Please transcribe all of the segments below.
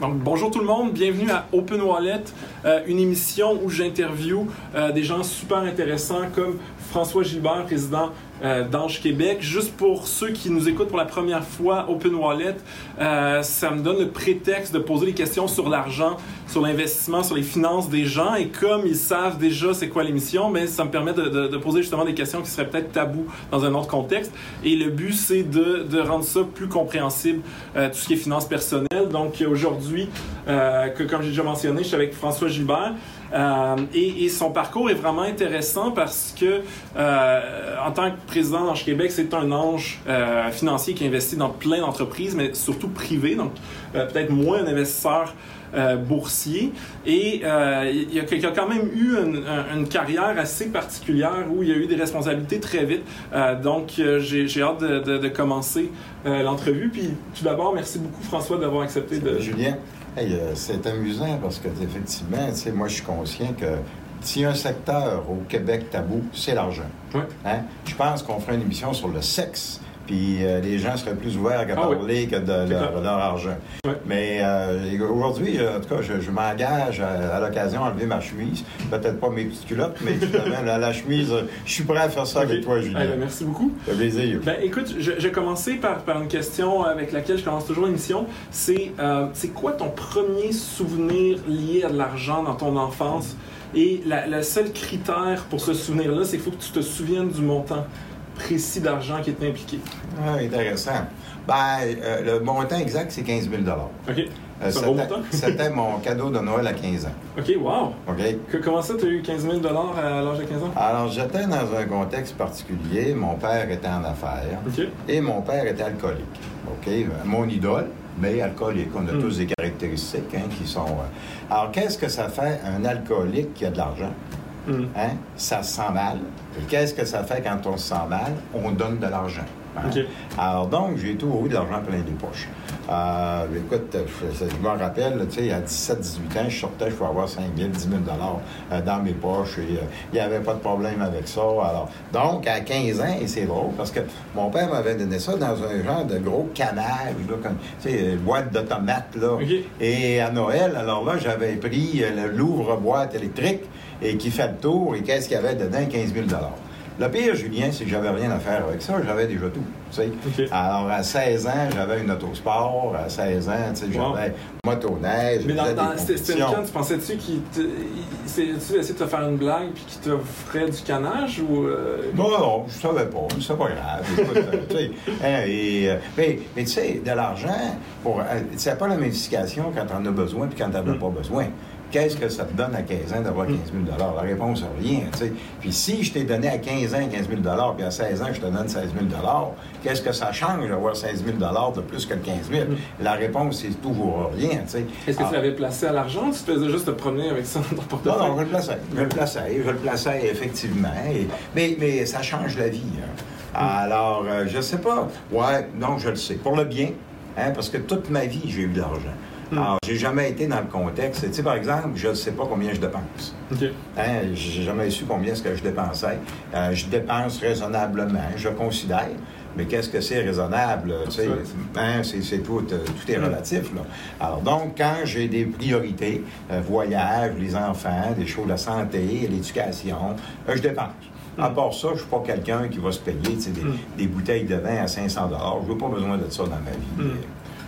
Bonjour tout le monde, bienvenue à Open Wallet, euh, une émission où j'interviewe euh, des gens super intéressants comme François Gilbert, président euh, d'Ange Québec. Juste pour ceux qui nous écoutent pour la première fois, Open Wallet, euh, ça me donne le prétexte de poser des questions sur l'argent, sur l'investissement, sur les finances des gens. Et comme ils savent déjà c'est quoi l'émission, ben, ça me permet de, poser justement des questions qui seraient peut-être tabous dans un autre contexte. Et le but, c'est de, de, rendre ça plus compréhensible, euh, tout ce qui est finances personnelles. Donc aujourd'hui, euh, que, comme j'ai déjà mentionné, je suis avec François Gilbert. Euh, et, son parcours est vraiment intéressant parce que, euh, en tant que président d'Ange Québec, c'est un ange euh, financier qui investit dans plein d'entreprises, mais surtout privées, donc euh, peut-être moins un investisseur boursier. Et il, y a, il, y a, quand même eu une, carrière assez particulière où il y a eu des responsabilités très vite. donc, j'ai hâte de, de commencer l'entrevue. Puis, tout d'abord, merci beaucoup, François, d'avoir accepté de. Julien. Hey, euh, c'est amusant parce que effectivement, moi je suis conscient que s'il y a un secteur au Québec tabou, c'est l'argent. Oui. Hein? Je pense qu'on ferait une émission sur le sexe puis euh, les gens seraient plus ouverts à Ah parler que de leur, leur argent. Oui. Mais euh, aujourd'hui, en tout cas, je, je m'engage à, à l'occasion à enlever ma chemise. Peut-être pas mes petites culottes, mais justement, la, la, chemise, je suis prêt à faire ça okay. avec toi, Julien. Eh ben, merci beaucoup. Ça fait plaisir. Ben, écoute, je, je vais commencer par, par, une question avec laquelle je commence toujours l'émission. C'est euh, quoi ton premier souvenir lié à de l'argent dans ton enfance? Et le seul critère pour ce souvenir-là, c'est qu'il faut que tu te souviennes du montant précis d'argent qui est impliqué. Ah, intéressant. Ben, euh, le montant exact, c'est 15 000 OK. Euh, C'était mon cadeau de Noël à 15 ans. OK, wow. OK. Que, comment ça, tu as eu 15 000 à l'âge de 15 ans? Alors, j'étais dans un contexte particulier. Mon père était en affaires OK. et mon père était alcoolique. OK. Mon idole, mais alcoolique. On a Mm. tous des caractéristiques hein, qui sont. euh, Alors, qu'est-ce que ça fait un alcoolique qui a de l'argent? Mm. Hein? Ça se sent Qu'est-ce que ça fait quand on se sent? On donne de l'argent. Hein? Alors donc, j'ai toujours eu de l'argent plein les poches. Euh, écoute, je, je me rappelle, tu sais, à 17-18 ans, je sortais, je pouvais avoir 5 000, 10 000 euh, dans mes poches et euh, il n'y avait pas de problème avec ça. Alors, donc, à 15 ans, et c'est drôle parce que mon père m'avait donné ça dans un genre de gros canage, là, comme, tu sais, boîte de tomates, là. Et à Noël, alors là, j'avais pris euh, le l'ouvre-boîte électrique et qui fait le tour et qu'est-ce qu'il y avait dedans? 15 000 le pire, Julien, c'est que j'avais rien à faire avec ça. J'avais déjà tout. Alors, à 16 ans, j'avais une autosport. À 16 ans, tu sais, Wow. j'avais motoneige. Mais dans, j'avais dans canne, tu pensais-tu qu'il te- il- c'est- tu essayé de te faire une blague puis qu'il t'offrait du canage ou. euh, Non, non, je savais pas. C'est pas grave. Écoute, euh, tu sais, hein, et, euh, mais, mais tu sais, de l'argent, pour, c'est pas la modification quand t'en as besoin puis quand t'en as Mm. pas besoin. Qu'est-ce que ça te donne à 15 ans d'avoir 15 000 La réponse, rien. Puis si je t'ai donné à 15 ans 15 000 puis à 16 ans, je te donne 16 000 qu'est-ce que ça change d'avoir 16 000 de plus que le 15 000 La réponse, c'est toujours rien. Est-ce que tu l'avais placé à l'argent ou tu faisais juste te promener avec ça dans ton non, portefeuille? non, je le plaçais. Je le plaçais, je le plaçais effectivement. Et- mais, mais ça change la vie. hein. Alors, euh, je sais pas. Ouais, non, je le sais. Pour le bien, hein, parce que toute ma vie, j'ai eu de l'argent. Mm. Alors, j'ai jamais été dans le contexte. Tu sais, par exemple, je ne sais pas combien je dépense. OK. Hein, j'ai jamais su combien est-ce que je dépensais. Euh, je dépense raisonnablement, je considère. Mais qu'est-ce que c'est raisonnable? Tu sais, hein, c'est tout, euh, tout est relatif. Là. Alors donc, quand j'ai des priorités, euh, voyage, les enfants, des choses de la santé, l'éducation, je dépense. À part ça, je suis pas quelqu'un qui va se payer des, Mm. des bouteilles de vin à 500 Je n'ai pas besoin de ça dans ma vie. Mm.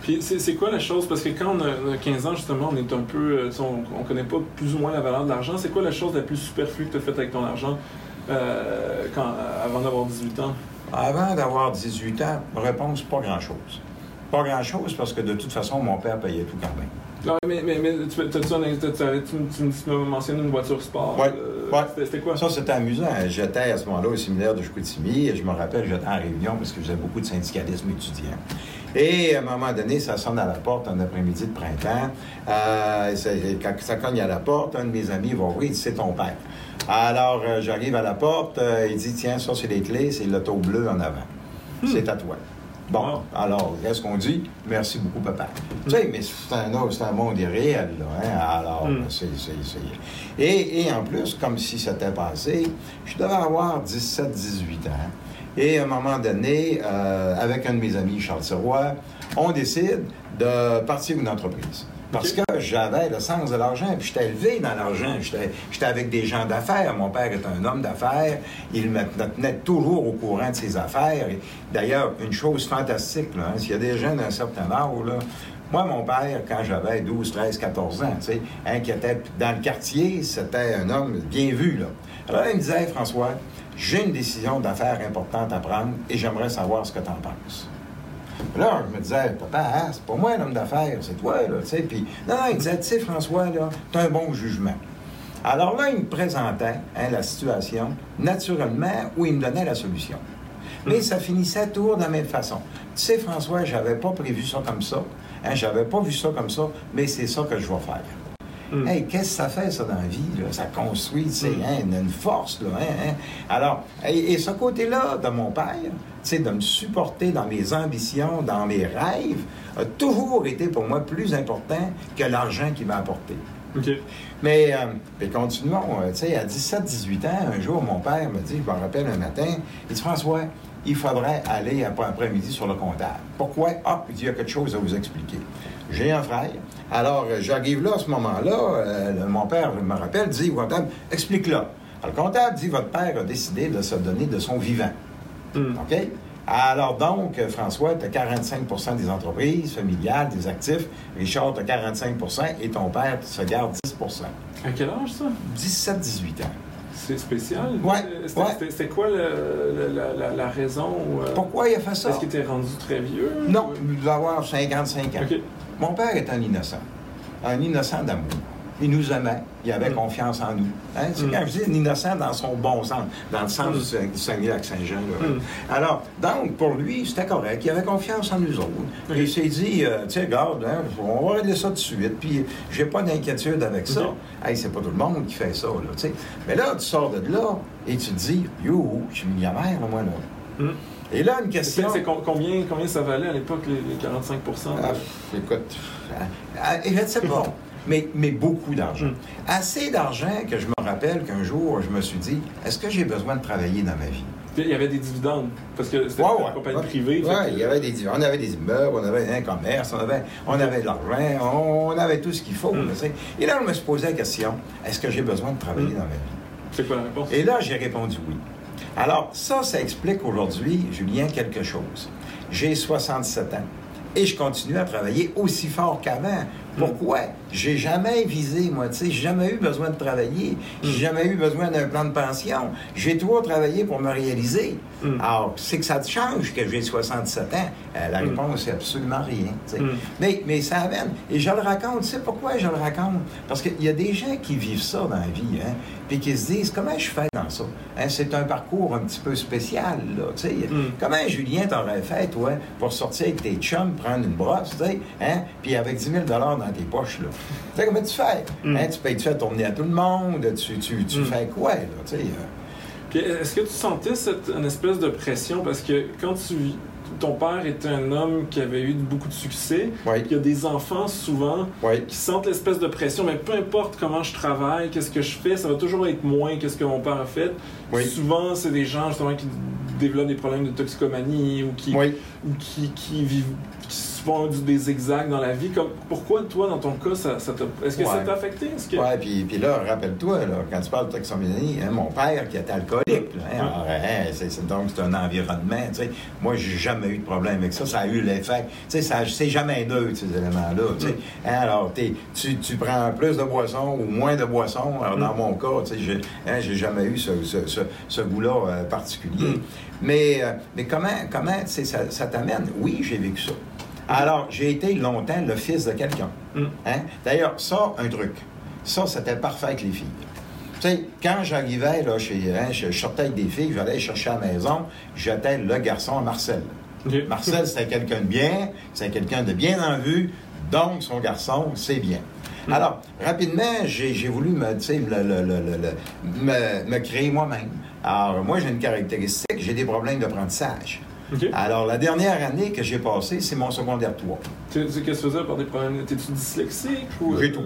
Puis c'est quoi la chose? Parce que quand on a, on a 15 ans, justement, on est un peu. euh, on, on connaît pas plus ou moins la valeur de l'argent. C'est quoi la chose la plus superflue que tu as faite avec ton argent euh, quand, avant d'avoir 18 ans? Avant d'avoir 18 ans, réponse, pas grand-chose. Pas grand-chose parce que de toute façon, mon père payait tout quand même. Non, mais, mais, mais tu, un- t'avais- tu, tu, tu m'as mentionné une voiture sport. Euh, ouais. C'était quoi? Ça, c'était amusant. J'étais à ce moment-là au séminaire de Chicoutimi et je me rappelle, j'étais en réunion parce que je faisais beaucoup de syndicalisme étudiant. Et à un moment donné, ça sonne à la porte un après-midi de printemps. Euh, c'est- quand ça cogne à la porte, un de mes amis va dit c'est ton père. Alors, euh, j'arrive à la porte, euh, il dit tiens, ça c'est les clés, c'est l'auto bleu en avant. C'est à toi. Bon, Wow. alors, qu'est-ce qu'on dit? Merci beaucoup, papa. Tu sais, mais c'est un, autre- c'est un monde irréel, là. Hein? Alors, Mm. c'est, c'est, c'est- Et, et en plus, comme si c'était passé, je devais avoir 17-18 ans. Et à un moment donné, euh, avec un de mes amis, Charles Sirois, on décide de partir une entreprise. Parce que j'avais le sens de l'argent, puis j'étais élevé dans l'argent. J'étais avec des gens d'affaires. Mon père est un homme d'affaires. Il me tenait toujours au courant de ses affaires. D'ailleurs, une chose fantastique, hein, s'il y a des gens d'un certain âge, là, moi, mon père, quand j'avais 12, 13, 14 ans, tu sais, hein, qui était dans le quartier, c'était un homme bien vu, là. Alors, il me disait, François, j'ai une décision d'affaires importante à prendre et j'aimerais savoir ce que tu en penses. Là, je me disais, papa, hein, c'est pas moi l'homme d'affaires, c'est toi, là, tu sais. Puis, non, il disait, tu sais, François, là, t'as un bon jugement. Alors là, il me présentait hein, la situation naturellement où il me donnait la solution. Mais ça finissait toujours de la même façon. Tu sais, François, j'avais pas prévu ça comme ça. Hein, j'avais pas vu ça comme ça, mais c'est ça que je vais faire. Mm. Hey, qu'est-ce que ça fait, ça, dans la vie? Ça construit, tu sais, mm. hein, une, force, là. Hein, hein. Alors, et, ce côté-là de mon père, tu sais, de me supporter dans mes ambitions, dans mes rêves, a toujours été pour moi plus important que l'argent qu'il m'a apporté. Mais, euh, continuons. Euh, tu sais, à 17-18 ans, un jour, mon père me dit, je me rappelle un matin, il dit, François, il faudrait aller après-midi sur le comptable. Pourquoi? Ah, il dit, il y a quelque chose à vous expliquer. J'ai un frère. Alors, euh, j'arrive là à ce moment-là. Euh, mon père me rappelle, dit au comptable, explique-le. Le comptable dit, votre père a décidé de se donner de son vivant. Hmm. OK? Alors donc, François, tu as 45% des entreprises familiales, des actifs. Richard, tu as 45% et ton père se garde 10% À quel âge, ça? 17-18 ans. C'est spécial? Oui. C'était quoi la, raison? Euh, Pourquoi il a fait ça? Est-ce qu'il était rendu très vieux? Non, il doit avoir 55 ans. Mon père est un innocent. Un innocent d'amour. Il nous aimait, il avait mm. confiance en nous. Hein? C'est mm. quand je dis un innocent dans son bon sens, dans le sens mm. du Saguenay-Lac-Saint-Jean. Alors, donc, pour lui, c'était correct. Il avait confiance en nous autres. il s'est dit, euh, tu sais, regarde, hein, on va régler ça tout de suite, puis j'ai pas d'inquiétude avec ça. Hey, c'est pas tout le monde qui fait ça, là, tu sais. Mais là, tu sors de là et tu te dis, yo, je suis millionnaire, moi, là. Et là, une question. C'est combien, combien ça valait à l'époque, les, 45 ah, Écoute, ah, je ne sais pas mais, mais beaucoup d'argent. Hmm. Assez d'argent que je me rappelle qu'un jour, je me suis dit, est-ce que j'ai besoin de travailler dans ma vie? Il y avait des dividendes, parce que c'était une compagnie privée. Oui, il y avait des dividendes. On avait des immeubles, on avait un commerce, on avait, on avait de l'argent, on, avait tout ce qu'il faut. Hmm. Et là, je me suis posé la question, est-ce que j'ai besoin de travailler hmm. dans ma vie? C'est quoi la réponse? Et là, j'ai répondu oui. Alors, ça, ça explique aujourd'hui, Julien, quelque chose. J'ai 67 ans et je continue à travailler aussi fort qu'avant. Pourquoi? J'ai jamais visé, moi, tu sais, j'ai jamais eu besoin de travailler. J'ai hmm. jamais eu besoin d'un plan de pension. J'ai toujours travaillé pour me réaliser. Hmm. Alors, c'est que ça te change que j'ai 67 ans. Euh, la hmm. réponse, c'est absolument rien. Mais, mais ça amène. Et je le raconte. Tu sais pourquoi je le raconte? Parce qu'il y a des gens qui vivent ça dans la vie, hein, puis qui se disent, comment je fais dans ça? Hein, c'est un parcours un petit peu spécial, là, tu sais. Comment, Julien, t'aurais fait, toi, pour sortir avec tes chums, prendre une brosse, tu sais, hein, puis avec 10 000 dans tes poches, là? Tu sais, comment tu fais? Mm. Hein, tu payes-tu à tourner à tout le monde? Tu, tu, tu mm. fais quoi, là? Tu sais, euh? est-ce que tu sentais cette une espèce de pression? Parce que quand tu ton père était un homme qui avait eu beaucoup de succès. Il y a des enfants souvent qui sentent l'espèce de pression, mais peu importe comment je travaille, qu'est-ce que je fais, ça va toujours être moins que ce que mon père a fait. Souvent, c'est des gens justement qui développent des problèmes de toxicomanie ou qui, ou qui, qui vivent font des zigzags dans la vie. Comme, pourquoi, toi, dans ton cas, ça, ça est-ce que ça t'a affecté? Que... Oui, puis, puis là, rappelle-toi, quand tu parles de toxicomanie, hein, mon père qui était alcoolique, là, hein, hein, c'est, donc c'est un environnement. Tu sais, moi, j'ai jamais eu de problème avec ça. Ça a eu l'effet. Tu sais, c'est jamais neutre, ces éléments-là. Tu. Mm. alors, tu, tu prends plus de boissons ou moins de boissons. Alors, dans mm. mon cas, tu j'ai, hein, j'ai jamais eu ce, ce, ce, goût-là euh, particulier. Mm. Mais, euh, mais comment, comment ça, ça t'amène? Oui, j'ai vécu ça. Alors, j'ai été longtemps le fils de quelqu'un. Mm. Hein? D'ailleurs, ça, un truc. Ça, c'était parfait avec les filles. Tu sais, quand j'arrivais, là, chez, hein, je, sortais avec des filles, j'allais chercher à la maison, j'étais le garçon à Marcel. Marcel, c'était quelqu'un de bien, c'est quelqu'un de bien en vue, donc son garçon, c'est bien. Mm. Alors, rapidement, j'ai voulu me, me, me créer moi-même. Alors, moi, j'ai une caractéristique, j'ai des problèmes d'apprentissage. Alors, la dernière année que j'ai passée, c'est mon secondaire 3. Qu'est-ce que tu faisais par des problèmes? T'es-tu dyslexique? Ou... J'ai tout.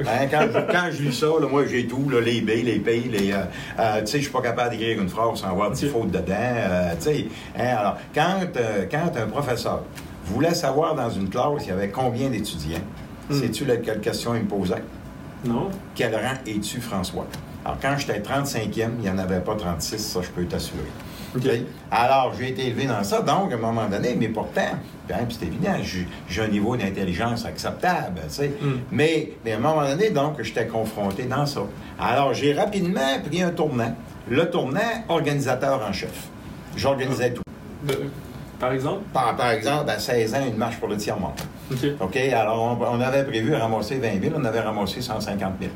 Hein, quand, je, quand je lis ça, là, moi, j'ai tout, là, les B, les P, les... Euh, euh, tu sais, je suis pas capable d'écrire une phrase sans avoir des fautes dedans. euh, tu sais, hein, alors, quand, euh, quand un professeur voulait savoir dans une classe, il y avait combien d'étudiants, Hmm. sais-tu la- quelle question il me posait? Non? Quel rang es-tu, François? Alors, quand j'étais 35e, il n'y en avait pas 36, ça, je peux t'assurer. Alors, j'ai été élevé dans ça, donc, à un moment donné, mais pourtant, ben, c'est évident, j'ai un niveau d'intelligence acceptable, tu sais. Mm. Mais, mais à un moment donné, donc, j'étais confronté dans ça. Alors, j'ai rapidement pris un tournant. Le tournant, organisateur en chef. J'organisais tout. De- par exemple? Par, par exemple, à 16 ans, une marche pour le tiers-monde. OK. OK? Alors, on, on avait prévu ramasser 20 000, on avait ramassé 150 000.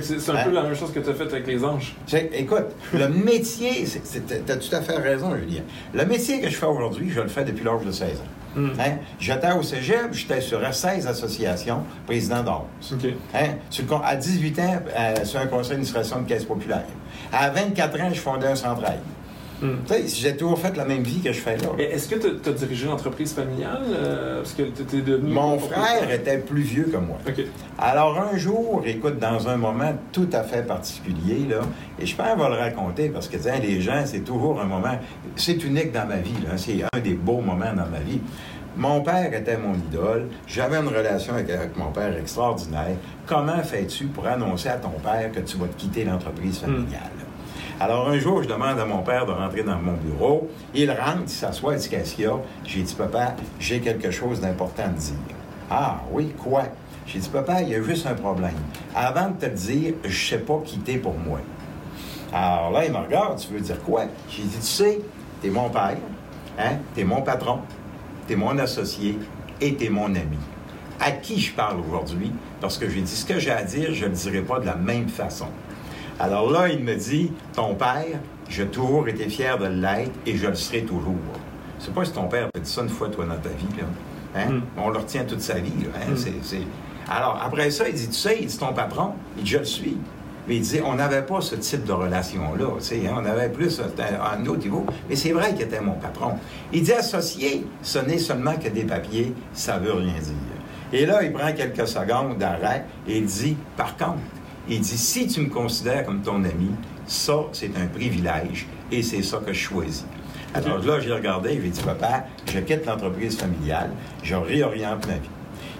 C'est un Hein? peu la même chose que tu as fait avec les anges. Écoute, le métier, tu as tout à fait raison, Julien. Le métier que je fais aujourd'hui, je le fais depuis l'âge de 16 ans. Hmm. Hein? J'étais au cégep, j'étais sur 16 associations, président d'Ors. OK. Hein? À 18 ans, euh, sur un conseil d'administration de caisse populaire. À 24 ans, je fondais un central. Hmm. Sais, j'ai toujours fait la même vie que je fais là. Est-ce que tu as dirigé l'entreprise familiale? euh, parce que tu devenu. Mon frère était plus vieux que moi. Alors un jour, écoute, dans un moment tout à fait particulier, là, et je pense qu'on va le raconter parce que sais, les gens, c'est toujours un moment, c'est unique dans ma vie, là, c'est un des beaux moments dans ma vie. Mon père était mon idole, j'avais une relation avec, avec mon père extraordinaire. Comment fais-tu pour annoncer à ton père que tu vas te quitter l'entreprise familiale? Alors un jour, je demande à mon père de rentrer dans mon bureau. Il rentre, il s'assoit, il dit Qu'est-ce qu'il y a? J'ai dit Papa, j'ai quelque chose d'important à dire. Ah oui, quoi? J'ai dit Papa, il y a juste un problème. Avant de te le dire, je sais pas quitter pour moi. Alors là, il me regarde, tu veux dire quoi? J'ai dit Tu sais, t'es mon père, hein? T'es mon patron, t'es mon associé et t'es mon ami. À qui je parle aujourd'hui? Parce que j'ai dit ce que j'ai à dire, je ne le dirai pas de la même façon. Alors là, il me dit, ton père, j'ai toujours été fier de l'être et je le serai toujours. Je sais pas si ton père t'a dit ça une fois, toi, dans ta vie, là. Hein? Mm. On le retient toute sa vie, là. hein? Mm. C'est- c'est- Alors, après ça, il dit, tu sais, il dit, ton patron, il dit, je le suis. Mais il dit, on n'avait pas ce type de relation-là, hein? on avait plus un, un autre niveau. Mais c'est vrai qu'il était mon patron. Il dit, associé, ce n'est seulement que des papiers, ça veut rien dire. Et là, il prend quelques secondes d'arrêt et il dit, par contre, il dit, si tu me considères comme ton ami, ça, c'est un privilège et c'est ça que je choisis. Alors là, j'ai regardé, j'ai dit, papa, je quitte l'entreprise familiale, je réoriente ma vie.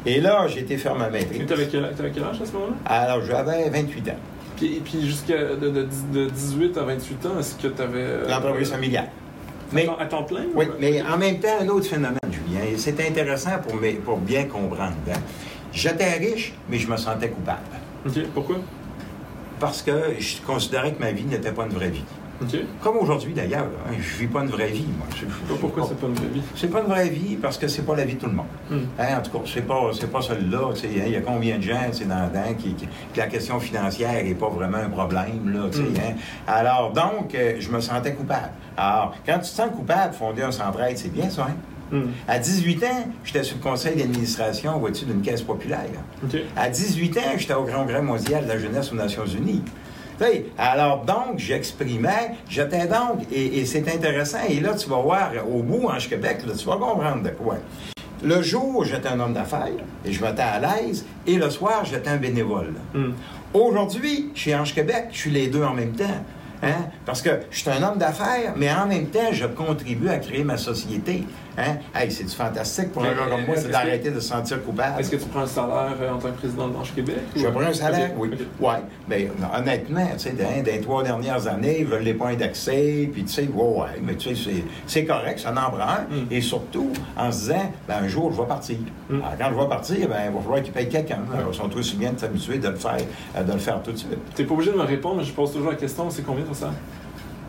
Et là, j'ai été faire ma maîtrise. Tu avais quel, âge à ce moment-là? Alors, j'avais 28 ans. Puis, puis jusqu'à de, de, de 18 à 28 ans, est-ce que tu avais. L'entreprise familiale. Mais, à temps plein? oui, ou- mais en même temps, un autre phénomène, Julien, et c'est intéressant pour, pour bien comprendre. hein. J'étais riche, mais je me sentais coupable. OK. Pourquoi? Parce que je considérais que ma vie n'était pas une vraie vie. Comme aujourd'hui d'ailleurs, hein, je vis pas une vraie vie, moi. Je- je- Pourquoi c'est pas une vraie vie? C'est pas une vraie vie parce que c'est pas la vie de tout le monde. Hmm. Hein, en tout cas, c'est pas, c'est pas celle-là. hein, Il y a combien de gens dans dedans qui, qui- que la question financière n'est pas vraiment un problème. Là, tu sais, Mm. hein. Alors, donc, euh, je me sentais coupable. Alors, quand tu te sens coupable, fonder un centre-aide, c'est bien ça. Hein? Hmm. À 18 ans, j'étais sur le conseil d'administration, vois-tu, d'une caisse populaire. À 18 ans, j'étais au Grand Congrès mondial de la jeunesse aux Nations Unies. Alors donc, j'exprimais, j'étais donc, et, et c'est intéressant, et là, tu vas voir, au bout, en Québec, là, tu vas comprendre de quoi. Le jour, j'étais un homme d'affaires, et je m'étais à l'aise, et le soir, j'étais un bénévole. Hmm. Aujourd'hui, chez Ange Québec, je suis les deux en même temps. Hein? Parce que je suis un homme d'affaires, mais en même temps, je contribue à créer ma société. Hein? Hey, c'est du fantastique pour un gars comme moi, c'est que- d'arrêter de se sentir coupable? Est-ce que tu prends un salaire euh, en tant que président de l'Ange Québec? Je prends un salaire, oui. OK. Oui. Mais non, honnêtement, tu sais, dans, dans les trois dernières années, je ne l'ai pas indexé, puis tu sais, ouais, mais tu sais, c'est- correct, ça en prend un. Mm. Et surtout, en se disant, ben, un jour, je vais partir. Mm. Alors, quand je vais partir, ben, il va falloir qu'ils payent quelqu'un. Alors, Ils sont tous bien de s'habituer de le faire, euh, de le faire tout de suite. T'es pas obligé de me répondre, mais je pose toujours la question c'est combien ton salaire?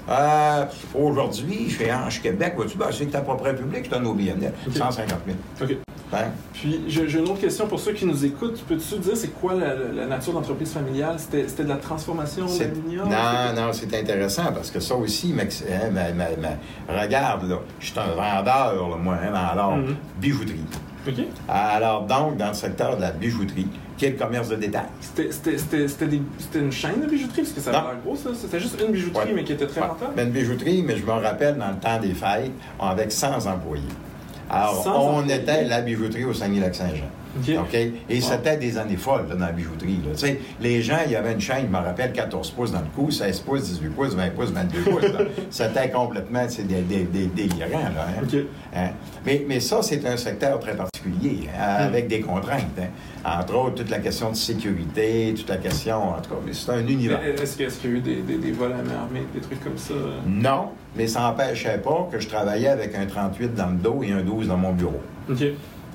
Euh, Aujourd'hui, chez Ange Québec, vois-tu, ben, c'est que ta propre public, c'est un OBNL, OK. 150 000. OK. Hein? Puis, j'ai une autre question pour ceux qui nous écoutent. Peux-tu dire c'est quoi la, la- nature d'entreprise familiale? C'était de la transformation d'aluminium? Non, non, c'est intéressant parce que ça aussi, Max- hein, ma- ma- ma- regarde, là, je suis un vendeur, là, moi, hein, l'art, Mhm. bijouterie. Alors, donc, dans le secteur de la bijouterie, qui est le commerce de détail. C'était- une chaîne de bijouterie? Parce que ça avait l'air gros, ça. C'était juste une bijouterie, Ouais. mais qui était très Ouais. rentable. Ben, une bijouterie, mais je me rappelle, dans le temps des fêtes, avec 100 employés. Alors, 100 on employés? était la bijouterie au Saguenay-Lac-Saint-Jean. OK? Et c'était des années folles dans la bijouterie. Là. Les gens, il y avait une chaîne, je me rappelle, 14 pouces dans le cou, 16 pouces, 18 pouces, 20 pouces, 22 pouces. C'était complètement des, des. Là, hein? Hein? Mais, mais ça, c'est un secteur très particulier, hein, hmm. avec des contraintes. Entre autres, toute la question de sécurité, toute la question. En tout cas, c'est un univers. Est-ce qu'il y a eu des, des, des vols à main armée, des trucs comme ça? Non, mais ça n'empêchait pas que je travaillais avec un 38 dans le dos et un 12 dans mon bureau.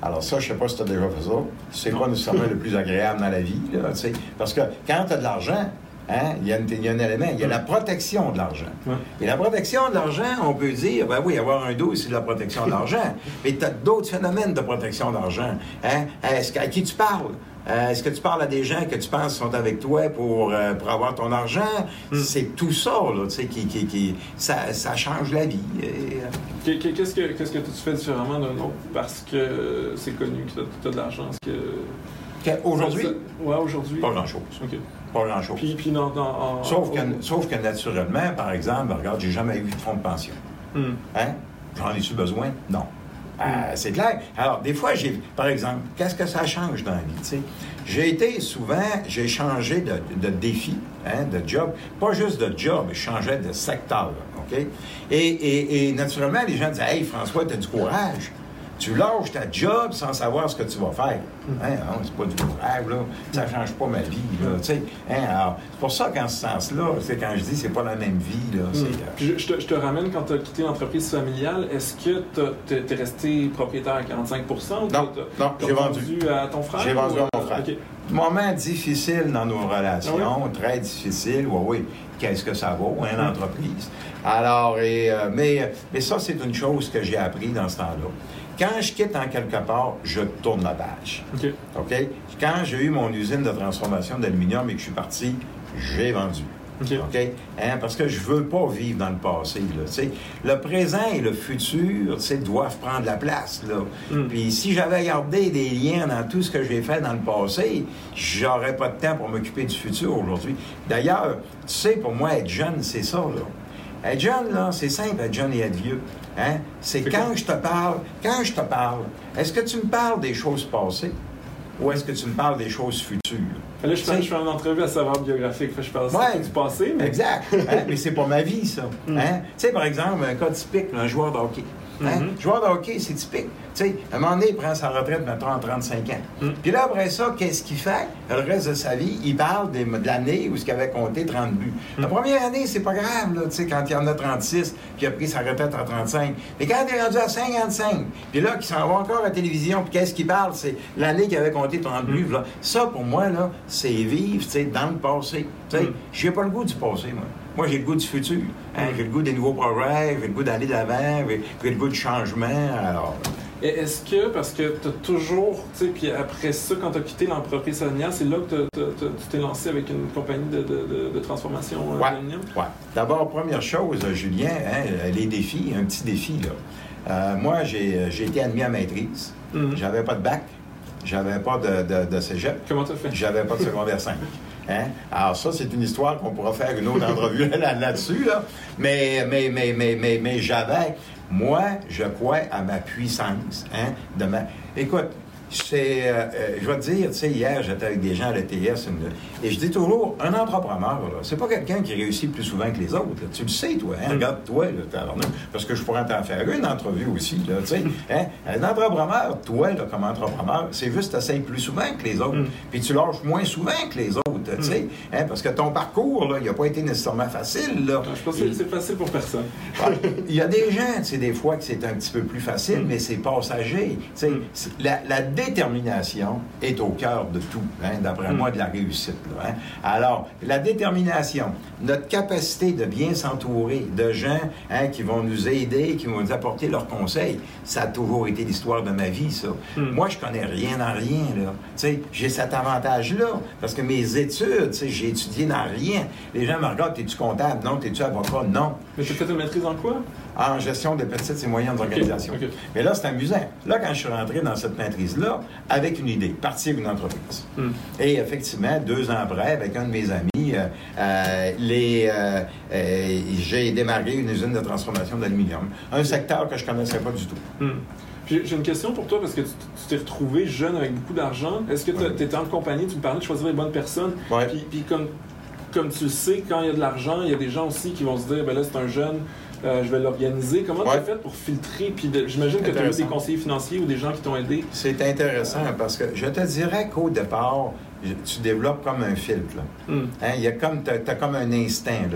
Alors ça, je ne sais pas si tu as déjà fait ça. C'est pas nécessairement le plus agréable dans la vie, là, parce que quand tu as de l'argent, hein, il y, a un élément, il y a la protection de l'argent. Et la protection de l'argent, on peut dire, ben oui, avoir un dos, c'est la protection de l'argent. mais tu as d'autres phénomènes de protection d'argent. Hein? Est-ce à qui tu parles? Euh, est-ce que tu parles à des gens que tu penses sont avec toi pour, euh, pour avoir ton argent? Hmm. C'est tout ça, là, tu sais, qui, qui, qui ça, ça, change la vie. Euh, qu'est-ce que, qu'est-ce que tu fais différemment d'un autre parce que c'est connu que tu as, de l'argent? Que... Aujourd'hui? Aujourd'hui. Pas grand-chose. OK. Pas grand-chose. Puis, puis sauf, que, sauf que naturellement, par exemple, regarde, j'ai jamais eu de fonds de pension. Hmm. Hein? J'en ai-tu besoin? Non. Euh, c'est clair. Alors, des fois, j'ai, par exemple, qu'est-ce que ça change dans la vie? J'ai été souvent, j'ai changé de, défi, hein, de job. Pas juste de job, je changeais de secteur. Et, et naturellement, les gens disaient Hey, François, tu as du courage tu lâches ta job sans savoir ce que tu vas faire. Hein? Ah, c'est pas du courage, là. Ça change pas ma vie, là. Hein? C'est pour ça qu'en ce sens-là, c'est quand je dis c'est pas la même vie, là. Hmm. Euh, je, te, je, te, ramène quand tu as quitté l'entreprise familiale. Est-ce que tu es resté propriétaire à 45 ou Non, non j'ai vendu. à ton frère? J'ai vendu à mon frère. Moment difficile dans nos relations, ah très difficile. Oui, oui. Qu'est-ce que ça vaut, hein, l'entreprise? Alors, et, euh, mais, mais ça, c'est une chose que j'ai appris dans ce temps-là. Quand je quitte en quelque part, je tourne la page. OK? Quand j'ai eu mon usine de transformation d'aluminium et que je suis parti, j'ai vendu. OK? Hein? Parce que je veux pas vivre dans le passé. Là, le présent et le futur doivent prendre la place. Là. Hmm. Puis si j'avais gardé des liens dans tout ce que j'ai fait dans le passé, j'aurais pas de temps pour m'occuper du futur aujourd'hui. D'ailleurs, tu sais, pour moi, être jeune, c'est ça. Là. Être jeune, là, c'est simple, être jeune et vieux. Hein? C'est quand je te parle, quand je te parle, est-ce que tu me parles des choses passées ou est-ce que tu me parles des choses futures? Là, je, fais, je fais une entrevue à savoir biographique, je parle ouais, du passé. Mais... Exact. Hein? Mais c'est pas ma vie, ça. Mm. Hein? Tu sais, par exemple, un cas typique, un joueur de hockey. Hein? Mm-hmm. Joueur de hockey, c'est typique. Tu sais, à un moment donné, il prend sa retraite, maintenant, en 35 ans. Mm. Puis là, après ça, qu'est-ce qu'il fait? Le reste de sa vie, il parle de, l'année où il avait compté 30 buts. La mm. première année, c'est pas grave, là, tu sais, quand il en a 36, puis il a pris sa retraite à 35. Mais quand il est rendu à 55, puis là, qu'il s'en va encore à la télévision, puis qu'est-ce qu'il parle? C'est l'année qu'il avait compté 30 buts. Là. Ça, pour moi, là, c'est vivre, tu sais, dans le passé. Tu sais, j'ai pas le goût du passé, moi. Moi, j'ai le goût du futur. Hein? J'ai le goût des nouveaux progrès, j'ai le goût d'aller de l'avant, j'ai le goût du changement. Alors. Est-ce que, parce que tu as toujours, tu sais, puis après ça, quand tu as quitté l'entreprise familiale, c'est là que tu t'es lancé avec une compagnie de, transformation euh, ouais, Oui. D'abord, première chose, Julien, hein, les défis, un petit défi. Là. Euh, moi, j'ai été admis à maîtrise. Mm-hmm. J'avais pas de bac. J'avais pas de, de, cégep. Comment tu as fait? J'avais pas de secondaire 5. Hein? Alors ça, c'est une histoire qu'on pourra faire une autre entrevue là-dessus. Là. Mais, mais, mais, mais, mais, mais j'avais, moi, je crois à ma puissance. Hein, de. Écoute, c'est, euh, euh, je vais te dire, tu sais, hier, j'étais avec des gens à l'ETS, et je dis toujours, un entrepreneur, c'est pas quelqu'un qui réussit plus souvent que les autres. Tu le sais, toi, hein? regarde-toi, parce que je pourrais t'en faire une entrevue aussi, tu sais. Hein? Un entrepreneur, toi, là, comme entrepreneur, c'est juste tu plus souvent que les autres, mm. puis tu lâches moins souvent que les autres, tu sais, mm. hein? parce que ton parcours, là, il n'a pas été nécessairement facile, là. Je pense que c'est facile pour personne. il y a des gens, tu sais, des fois que c'est un petit peu plus facile, mm. mais c'est passager. Tu sais, la, la détermination est au cœur de tout, hein, d'après moi, de la réussite. Hein. Alors, la détermination, notre capacité de bien s'entourer de gens hein, qui vont nous aider, qui vont nous apporter leurs conseils, ça a toujours été l'histoire de ma vie, ça. Hmm. Moi, je connais rien en rien, là. j'ai cet avantage-là, parce que mes études, j'ai étudié dans rien. Les gens me regardent, es-tu comptable? Non. T'es-tu avocat? Non. Mais tu fait une maîtrise en quoi? En gestion de petites et moyennes organisations. Mais là, c'est amusant. Là, quand je suis rentré dans cette maîtrise-là, avec une idée, partir une entreprise. Hmm. Et effectivement, deux ans après, avec un de mes amis, euh, euh, euh, j'ai démarré une usine de transformation d'aluminium. Un secteur que je ne connaissais pas du tout. Hmm. J'ai une question pour toi parce que tu t'es retrouvé jeune avec beaucoup d'argent. Est-ce que tu étais en compagnie, tu me parlais de choisir les bonnes personnes. Puis, puis comme, comme tu le sais, quand il y a de l'argent, il y a des gens aussi qui vont se dire, ben là, c'est un jeune, euh, je vais l'organiser. Comment tu as fait pour filtrer? Puis j'imagine que tu as eu des conseillers financiers ou des gens qui t'ont aidé. C'est intéressant parce que je te dirais qu'au départ, tu développes comme un filtre. Hmm. Hein, il y a comme, tu as, comme un instinct.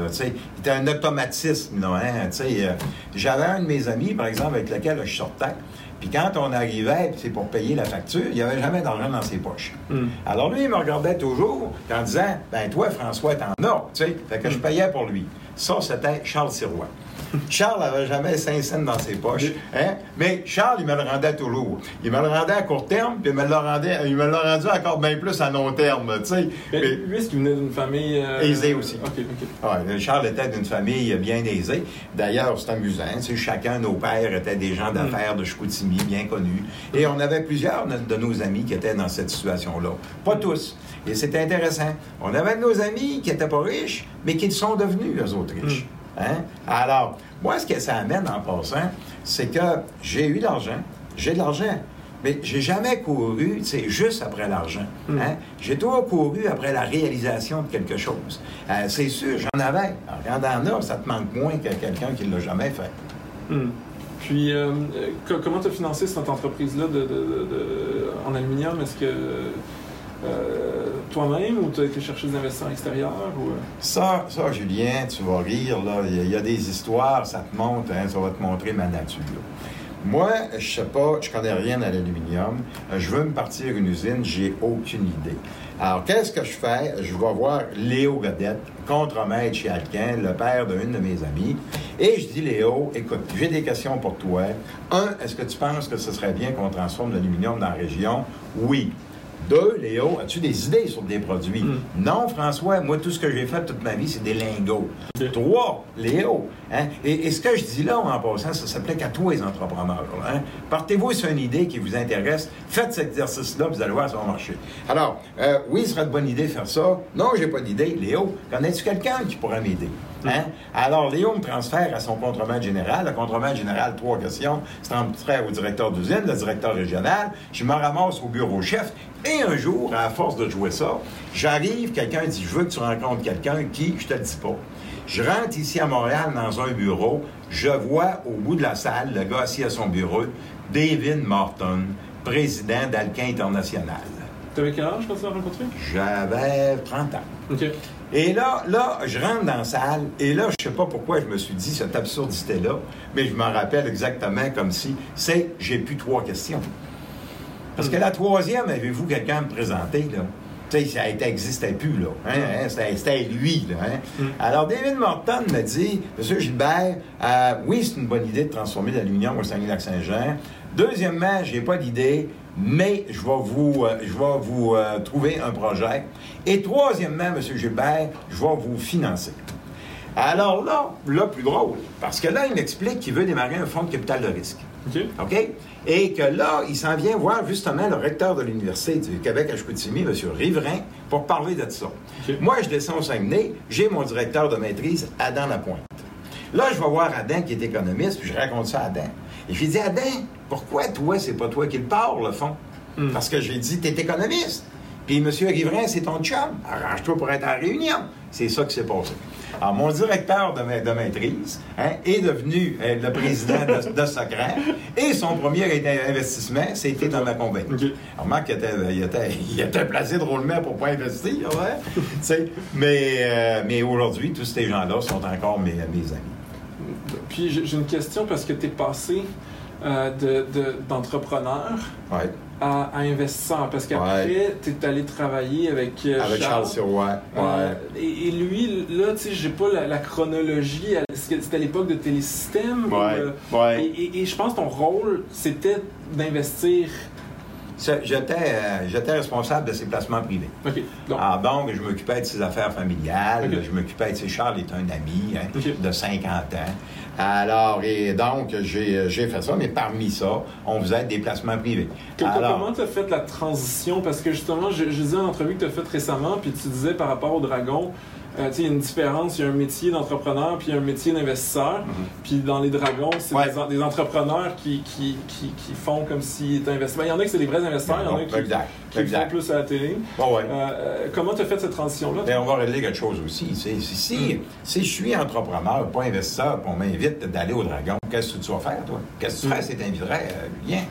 Tu as un automatisme. Là, hein, euh, J'avais un de mes amis, par exemple, avec lequel je sortais. Puis quand on arrivait, c'est pour payer la facture, il n'y avait jamais d'argent dans ses poches. Hmm. Alors lui, il me regardait toujours en disant Ben toi, François, t'en as. Fait que je hmm. payais pour lui. Ça, c'était Charles Sirois. Charles n'avait jamais 5 cents dans ses poches. Hein? Mais Charles, il me le rendait toujours. Il me le rendait à court terme, puis il me le rendait, il me l'a rendu encore bien plus à long terme. Mais, lui, est-ce qu'il venait d'une famille. Euh, aisée aussi. Charles était d'une famille bien aisée. D'ailleurs, c'est amusant. Chacun, nos pères étaient des gens d'affaires de Chicoutimi, bien connus. Et on avait plusieurs de nos amis qui étaient dans cette situation-là. Pas tous. Et c'était intéressant. On avait nos amis qui n'étaient pas riches, mais qui sont devenus, eux autres, riches. Hein? Alors, moi, ce que ça amène en passant, c'est que j'ai eu de l'argent, j'ai de l'argent, mais j'ai jamais couru, c'est juste après l'argent. Hmm. Hein? J'ai toujours couru après la réalisation de quelque chose. Euh, c'est sûr, j'en avais. Alors, quand en as, ça te manque moins que quelqu'un qui ne l'a jamais fait. Hmm. Puis, euh, comment tu as financé cette entreprise-là de, en aluminium? Est-ce que euh, toi-même ou tu as été chercher des investisseurs extérieurs? Ou... Euh? Ça, ça, Julien, tu vas rire, là. Il y, a des histoires, ça te montre, hein, ça va te montrer ma nature. Moi, je sais pas, je connais rien à l'aluminium. Euh, je veux me partir une usine, j'ai aucune idée. Alors, qu'est-ce que je fais? Je vais voir Léo Godette, contre-maître chez Alquin, le père d'une de mes amies. Et je dis, Léo, écoute, j'ai des questions pour toi. Un, est-ce que tu penses que ce serait bien qu'on transforme l'aluminium dans la région? Oui. Deux, Léo, as-tu des idées sur des produits? Hmm. Non, François, moi, tout ce que j'ai fait toute ma vie, c'est des lingots. Trois, Léo. Hein? Et, ce que je dis là, en passant, ça s'applique à tous les entrepreneurs. Hein? Partez-vous sur une idée qui vous intéresse, faites cet exercice-là, vous allez voir, ça va marcher. Alors, euh, oui, ce serait de bonne idée de faire ça. Non, j'ai pas d'idée. Léo, connais-tu quelqu'un qui pourrait m'aider? Hein? Alors, Léo me transfère à son contremaître général. Le contremaître général, trois questions. C'est transfère au directeur d'usine, le directeur régional. Je me ramasse au bureau chef. Et un jour, à force de jouer ça, j'arrive, quelqu'un dit Je veux que tu rencontres quelqu'un qui, je te le dis pas. Je rentre ici à Montréal dans un bureau. Je vois au bout de la salle, le gars assis à son bureau, David Morton, président d'Alcan International. Tu avais quel âge quand tu l'as rencontré? J'avais 30 ans. OK. Et là, là, je rentre dans la salle, et là, je sais pas pourquoi je me suis dit cette absurdité-là, mais je m'en rappelle exactement comme si c'est j'ai plus trois questions. Parce que la troisième, avez-vous quelqu'un à me présenter, là? Tu sais, ça n'existait plus, là. Hein, hein, c'était lui, là. Hein? Mm. Alors, David Morton me dit, Monsieur Gilbert, euh, oui, c'est une bonne idée de transformer l'aluminium au Saguenay-Lac-Saint-Jean. Deuxièmement, j'ai pas d'idée, mais je vais vous, euh, je vais vous euh, trouver un projet. Et troisièmement, M. Gilbert, je vais vous financer. Alors là, là, plus drôle, parce que là, il m'explique qu'il veut démarrer un fonds de capital de risque. OK? Et que là, il s'en vient voir justement le recteur de l'Université du Québec à Chicoutimi, M. Riverain, pour parler de ça. Moi, je descends au Saguenay, j'ai mon directeur de maîtrise, Adam Lapointe. Là, je vais voir Adam, qui est économiste, puis je raconte ça à Adam. Et je lui dis, Adam, pourquoi toi, c'est pas toi qui le parle, le fond? Hmm. Parce que j'ai dit, t'es économiste. Puis M. Riverain, c'est ton chum. Arrange-toi pour être en réunion. C'est ça qui s'est passé. Alors, mon directeur de, de maîtrise hein, est devenu euh, le président de, de et son premier investissement, c'était dans ma compagnie. Alors, Marc, il était, il, était, il était, placé drôlement pour ne pas investir, ouais. mais, euh, mais aujourd'hui, tous ces gens-là sont encore mes, mes amis. Puis, j'ai une question parce que tu es passé euh, d'entrepreneur à, investisseur. Parce qu'après, tu es allé travailler avec, euh, avec Charles, Sirois. Euh, et, lui, là, tu sais, j'ai pas la, chronologie. C'était à l'époque de Télésystème. et, et je pense que ton rôle, c'était d'investir J'étais, j'étais responsable de ses placements privés. Okay. Donc. Ah, donc, je m'occupais de ses affaires familiales. Je m'occupais de ses... Charles est un ami hein, de 50 ans. Alors, et donc, j'ai, j'ai fait ça, mais parmi ça, on faisait des placements privés. comment tu as fait la transition? Parce que justement, je, je disais une entrevue que tu as faite récemment, puis tu disais par rapport au Dragon, euh, il y a une différence, il y a un métier d'entrepreneur puis un métier d'investisseur. Mm-hmm. Puis dans les dragons, c'est Ouais. des, en- des entrepreneurs qui, qui, qui, qui font comme s'ils étaient investisseurs. Il y en a qui c'est des vrais investisseurs, il y en a qui, exact. qui font plus à la télé. Bon, ouais. Euh, euh, comment tu as fait cette transition-là? Mais on va régler quelque chose aussi. Si, si, si je suis entrepreneur, pas investisseur, puis on m'invite d'aller au Dragon, qu'est-ce que tu vas faire, toi? Qu'est-ce que tu ferais si tu t'inviterais? Euh, viens.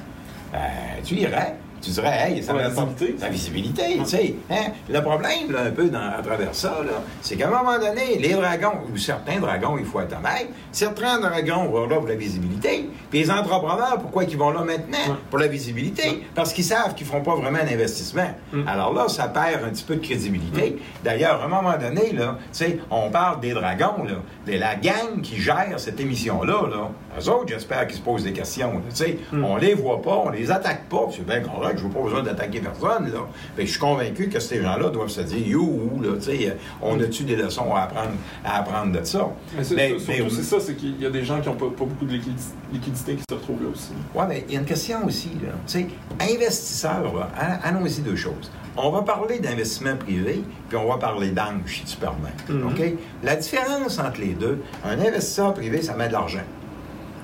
Ben, tu irais. Tu dirais, hey, ça m'apporte- visibilité. La visibilité, tu sais. Hein? Le problème, là, un peu dans- à travers ça, c'est qu'à un moment donné, les dragons, ou certains dragons, il faut être honnête, certains dragons vont là pour la visibilité. Puis les entrepreneurs, pourquoi ils vont là maintenant? Ouais. Pour la visibilité? Parce qu'ils savent qu'ils ne feront pas vraiment d'investissement. Mm. Alors là, ça perd un petit peu de crédibilité. D'ailleurs, à un moment donné, là, tu sais, on parle des dragons, là, de la gang qui gère cette émission-là, là. Eux autres, j'espère qu'ils se posent des questions. tu sais. Mm. On les voit pas, on les attaque pas. C'est bien correct, je n'ai pas besoin d'attaquer personne, là. Fait que je suis convaincu que ces gens-là doivent se dire, you, là, sais, on a-tu des leçons à apprendre, à apprendre de ça? Mais c'est, Mais- mais- c'est ça, c'est qu'il y a des gens qui n'ont pas, pas beaucoup de liquidi- liquidité qui se retrouvent là aussi. Oui, mais il y a une question aussi. Là. Tu sais, investisseur, là, a- allons-y deux choses. On va parler d'investissement privé, puis on va parler d'ange, si tu permets. Mhm. OK? La différence entre les deux, un investisseur privé, ça met de l'argent.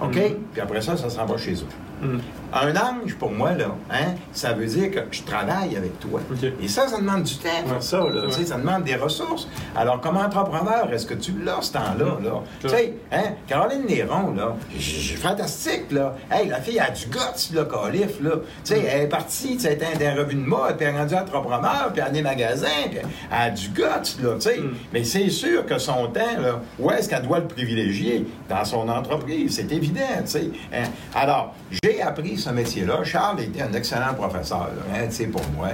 OK? Mhm. Puis après ça, ça s'en va chez eux. Mm. Un ange, pour moi, là, hein, ça veut dire que je travaille avec toi. Et ça, ça demande du temps, Ouais. faire ça. Là, Ouais. Tu sais, Ça demande des ressources. Alors, comme entrepreneur, est-ce que tu l'as, ce temps-là? Là? Tu sais, hein, Caroline Néron, là, fantastique, là. Hey, la fille a du guts, là, calife, là. Tu sais, elle est partie, tu sais, dans revue de mode, puis elle est rendue entrepreneur, puis elle a des magasins, puis elle a du guts, là, tu sais. Mm. Mais c'est sûr que son temps, là, où est-ce qu'elle doit le privilégier? Dans son entreprise, c'est évident, tu sais. Hein. Alors, j'ai appris ce métier-là. Charles était un excellent professeur, là, hein, tu sais, pour moi.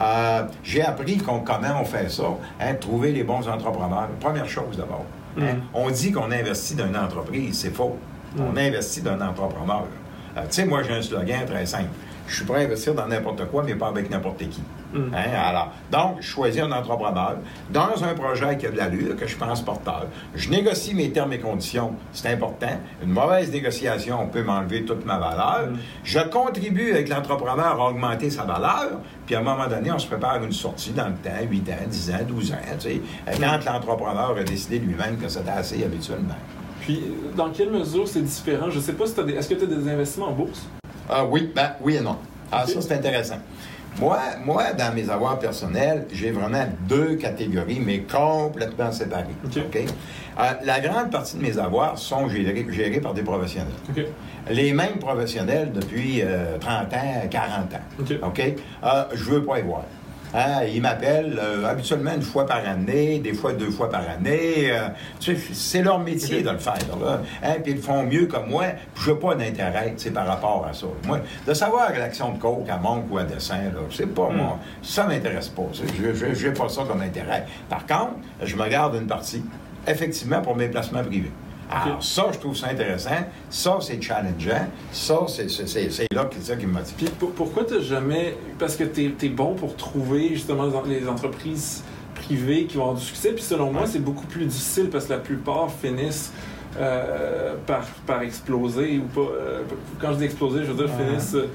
Euh, j'ai appris qu'on- comment on fait ça, hein, trouver les bons entrepreneurs. Première chose, d'abord. hein, Mm. on dit qu'on investit dans une entreprise, c'est faux. Mm. On investit dans un entrepreneur. Euh, tu sais, moi, j'ai un slogan très simple. Je suis prêt à investir dans n'importe quoi, mais pas avec n'importe qui. Mm. Hein, Alors, donc, je choisis un entrepreneur dans un projet qui a de l'allure, que je pense porteur. Je négocie mes termes et conditions, c'est important. Une mauvaise négociation peut m'enlever toute ma valeur. Mm. Je contribue avec l'entrepreneur à augmenter sa valeur, puis à un moment donné, on se prépare une sortie dans le temps, 8 ans, 10 ans, 12 ans, tu sais, quand l'entrepreneur a décidé lui-même que c'était assez habituellement. Puis, dans quelle mesure c'est différent? Je sais pas si tu as des... Est-ce que tu as des investissements en bourse? Ah oui, ben oui et non. Ah, ça, c'est intéressant. Moi, moi, dans mes avoirs personnels, j'ai vraiment deux catégories, mais complètement séparées. Euh, la grande partie de mes avoirs sont gérés, gérés par des professionnels. Les mêmes professionnels depuis euh, 30 ans, 40 ans. Euh, je veux pas y voir. Ils m'appellent euh, habituellement une fois par année, des fois deux fois par année. Euh, tu sais, c'est leur métier de le faire. Là. Hein, puis ils le font mieux que moi. Je n'ai pas d'intérêt tu sais, par rapport à ça. Moi, de savoir que l'action de coke à Monk ou à Dessin, là, c'est pas Hmm. moi. Ça m'intéresse pas. Tu sais, Je n'ai pas ça comme intérêt. Par contre, je me garde une partie, effectivement, pour mes placements privés. Alors, ça, je trouve ça intéressant. Ça, c'est challengeant. Ça, c'est là ça qui me motive. Puis pour- pourquoi tu jamais. Parce que tu es, bon pour trouver justement les en- les entreprises privées qui vont avoir du succès. Puis selon moi, c'est beaucoup plus difficile parce que la plupart finissent euh, par, par exploser ou pas. euh, quand je dis exploser, je veux dire finissent. euh,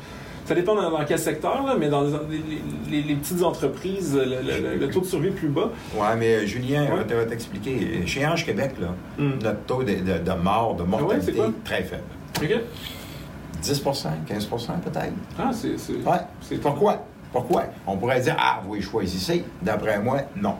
ça dépend dans, dans quel secteur, là, mais dans les, les- les- les petites entreprises, le, le- le- le taux de survie est plus bas. Ouais, mais euh, Julien, Ouais. je vais t'expliquer. Chez Ange Québec, là, Hmm. notre taux de, de- de mort, de mortalité, c'est quoi? très faible. OK? 10 15% peut-être. Ah, c'est. Ouais. Pourquoi? Pourquoi? On pourrait dire, ah, vous choisissez. D'après moi, non.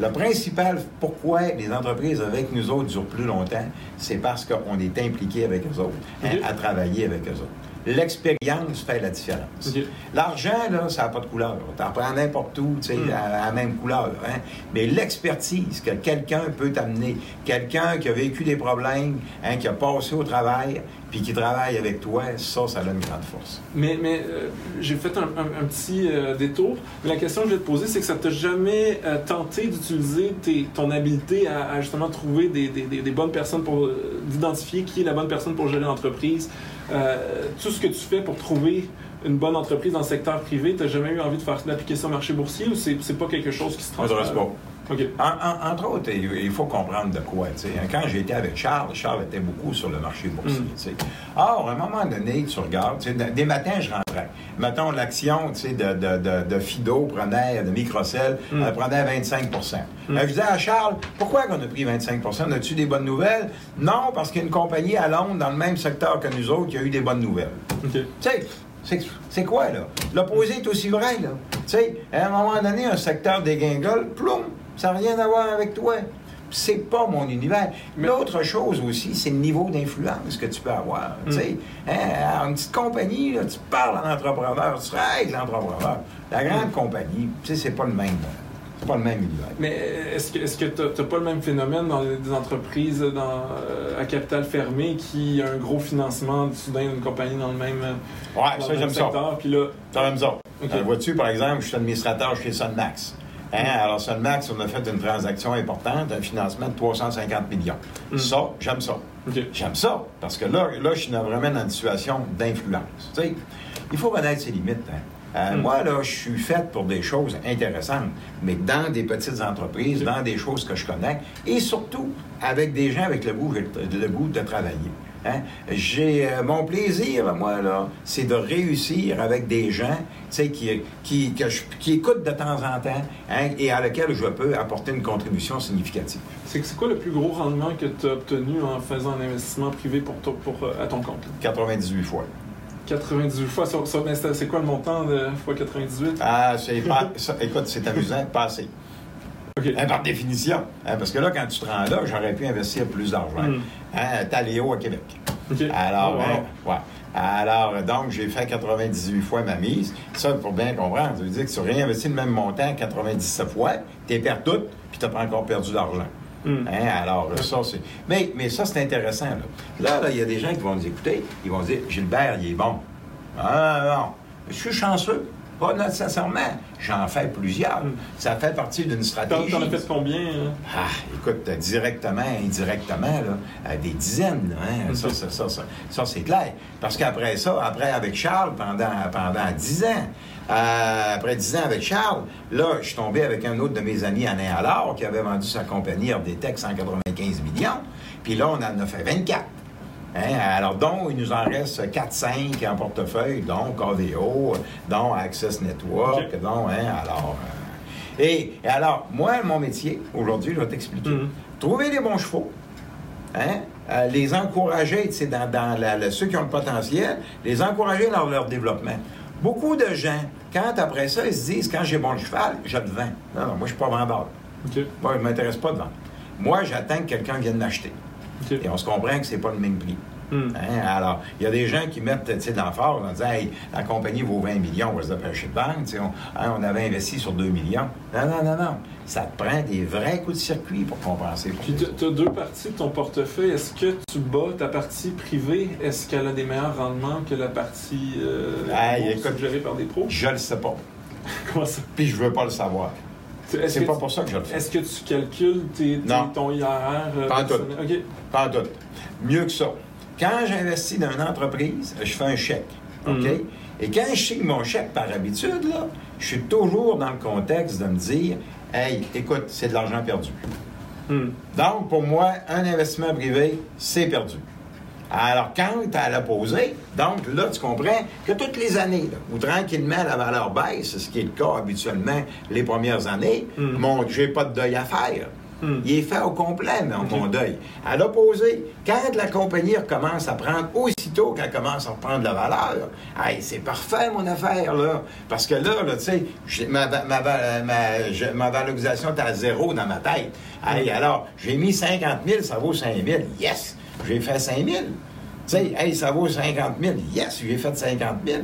Le principal pourquoi les entreprises avec nous autres durent plus longtemps, c'est parce qu'on est impliqué avec eux autres, hein, à travailler avec eux autres. L'expérience fait la différence. L'argent, là, ça n'a pas de couleur. Tu en prends n'importe où, tu sais, Mm. à à la même couleur. Hein? Mais l'expertise que quelqu'un peut t'amener, quelqu'un qui a vécu des problèmes, hein, qui a passé au travail, puis qui travaille avec toi, ça, ça a une grande force. Mais, mais euh, j'ai fait un, un- un petit euh, détour. La question que je vais te poser, c'est que ça t'a jamais euh, tenté d'utiliser ton habileté à, à justement trouver des, des- des- des bonnes personnes pour d'identifier qui est la bonne personne pour gérer l'entreprise. Euh, tout ce que tu fais pour trouver une bonne entreprise dans le secteur privé, tu n'as jamais eu envie de faire d'appliquer ça au marché boursier ou c'est, c'est pas quelque chose qui se transfère? pas. OK. En- en- entre autres, il faut comprendre de quoi. tu sais. Quand j'étais avec Charles, Charles était beaucoup sur le marché boursier. Mm. tu sais. Or, à un moment donné, tu regardes, des matins, je rentrais. Mettons, l'action de, de, de, de Fido prenait, de Microcell, Mm. elle prenait 25 Mm. Je disais à Charles, pourquoi qu'on a pris 25 As-tu des bonnes nouvelles? Non, parce qu'il y a une compagnie à Londres, dans le même secteur que nous autres, qui a eu des bonnes nouvelles. OK. C'est- quoi, là? L'opposé est aussi vrai, là. Tu sais, à un moment donné, un secteur dégringole, ploum, ça n'a rien à voir avec toi. C'est pas mon univers. Mais- L'autre chose aussi, c'est le niveau d'influence que tu peux avoir. Tu sais, hein, une petite compagnie, là, tu parles à l'entrepreneur, tu règles l'entrepreneur. La grande compagnie, tu sais, c'est pas le même. Pas le même univers. Mais est-ce que t'as t'as pas le même phénomène dans des entreprises dans, euh, à capital fermé qui a un gros financement soudain d'une compagnie dans le même, euh, Ouais, dans ça, le même j'aime ça. secteur, puis là, Dans la même zone. Euh, Vois-tu, par exemple, je suis administrateur chez Sunmax. Hein, Alors, Sunmax, on a fait une transaction importante, un financement de 350 millions. Mm. Ça, j'aime ça. J'aime ça, parce que là, là, je suis vraiment dans une situation d'influence. Tu sais, il faut connaître ses limites. hein. Euh, Mm. Moi, là, je suis fait pour des choses intéressantes, mais dans des petites entreprises, dans des choses que je connais, et surtout avec des gens avec le goût, le goût de travailler. Hein? J'ai euh, mon plaisir, moi, là, c'est de réussir avec des gens, qui, qui, que je- qui écoutent de temps en temps, hein, et à laquelle je peux apporter une contribution significative. C'est c'est quoi le plus gros rendement que tu as obtenu en faisant un investissement privé pour, euh, à ton compte? 98 fois. 98 fois, c'est quoi le montant de fois 98? Ah, c'est pas. ça- écoute, c'est amusant, pas assez. Hein, par définition. Hein, parce que là, quand tu te rends là, j'aurais pu investir plus d'argent. Mm. Hein, Taléo à Québec. Alors, Oh, wow. hein, ouais. Alors, donc, j'ai fait 98 fois ma mise. Ça, pour bien comprendre, ça veut dire que tu réinvestis le même montant 97 fois, tu perds tout, puis tu n'as pas encore perdu d'argent. Mm. Hein, alors, ça, c'est. Mais, mais ça, c'est intéressant. Là, là, là, il y a des gens qui vont nous écouter, ils vont dire Gilbert, il est bon. Ah, non. Je suis chanceux. Pas nécessairement. J'en fais plusieurs. Mm. Ça fait partie d'une stratégie. t'en as fait combien? hein? Ah, écoute, directement, indirectement, là, euh, des dizaines, là, hein, Ok. ça, ça, ça, ça, ça, c'est clair. Parce qu'après ça, après avec Charles, pendant, pendant 10 ans, euh, après 10 ans avec Charles, là, je suis tombé avec un autre de mes amis, Alain Allard, qui avait vendu sa compagnie RDTech 195 millions, puis là, on en a fait 24. Hein, alors, donc, il nous en reste 4-5 en portefeuille, donc AVO, dont Access Network, donc, hein, alors... euh, et, et alors, moi, mon métier, aujourd'hui, je vais t'expliquer. Mhm. Trouver les bons chevaux, hein, euh, les encourager, tu sais, dans, dans la- la- ceux qui ont le potentiel, les encourager dans leur développement. Beaucoup de gens, quand après ça, ils se disent, quand j'ai bon cheval, je le vends. Non, non, moi, je suis pas vendeur. Moi, je ne m'intéresse pas de vendre. Moi, j'attends que quelqu'un vienne m'acheter. Et on se comprend que c'est pas le même prix. Mm. Hein, Alors, il y a des gens qui mettent sais, l'emphase en disant hey, la compagnie vaut 20 millions, on va se dépêcher de sais, On, hein, on avait investi sur 2 millions. Non, non, non, non. Ça te prend des vrais coups de circuit pour compenser. pour Puis tu as deux parties de ton portefeuille. Est-ce que tu bats ta partie privée? Est-ce qu'elle a des meilleurs rendements que la partie euh, Hey, écoute- gérée par des pros? Je le sais pas. Comment ça? Puis je veux pas le savoir. C'est pas tu- pour ça que je le fais. Est-ce que tu calcules tes, tes- Non. ton IRR? euh, Pas en? OK. Pas en doute. Mieux que ça. Quand j'investis dans une entreprise, je fais un chèque. OK? Mhm. Et quand je signe mon chèque par habitude, là, je suis toujours dans le contexte de me dire Hey, écoute, c'est de l'argent perdu. Hmm. Donc, pour moi, un investissement privé, c'est perdu. Alors, quand tu as à poser, donc là, tu comprends que toutes les années, là, où tranquillement la valeur baisse, ce qui est le cas habituellement les premières années, Mm. mon, j'ai pas de deuil à faire. Mm. Il est fait au complet, mon, Ok. mon deuil. À l'opposé, quand la compagnie recommence à prendre, aussitôt qu'elle commence à reprendre la valeur, hey, c'est parfait, mon affaire, là. Parce que là, là tu sais, ma, ma, ma, ma- je- ma valorisation est à zéro dans ma tête. Hey, alors, j'ai mis 50 000, ça vaut 5 000. Yes! J'ai fait 5 000. Tu sais, hey, ça vaut 50 000. Yes, j'ai fait 50 000.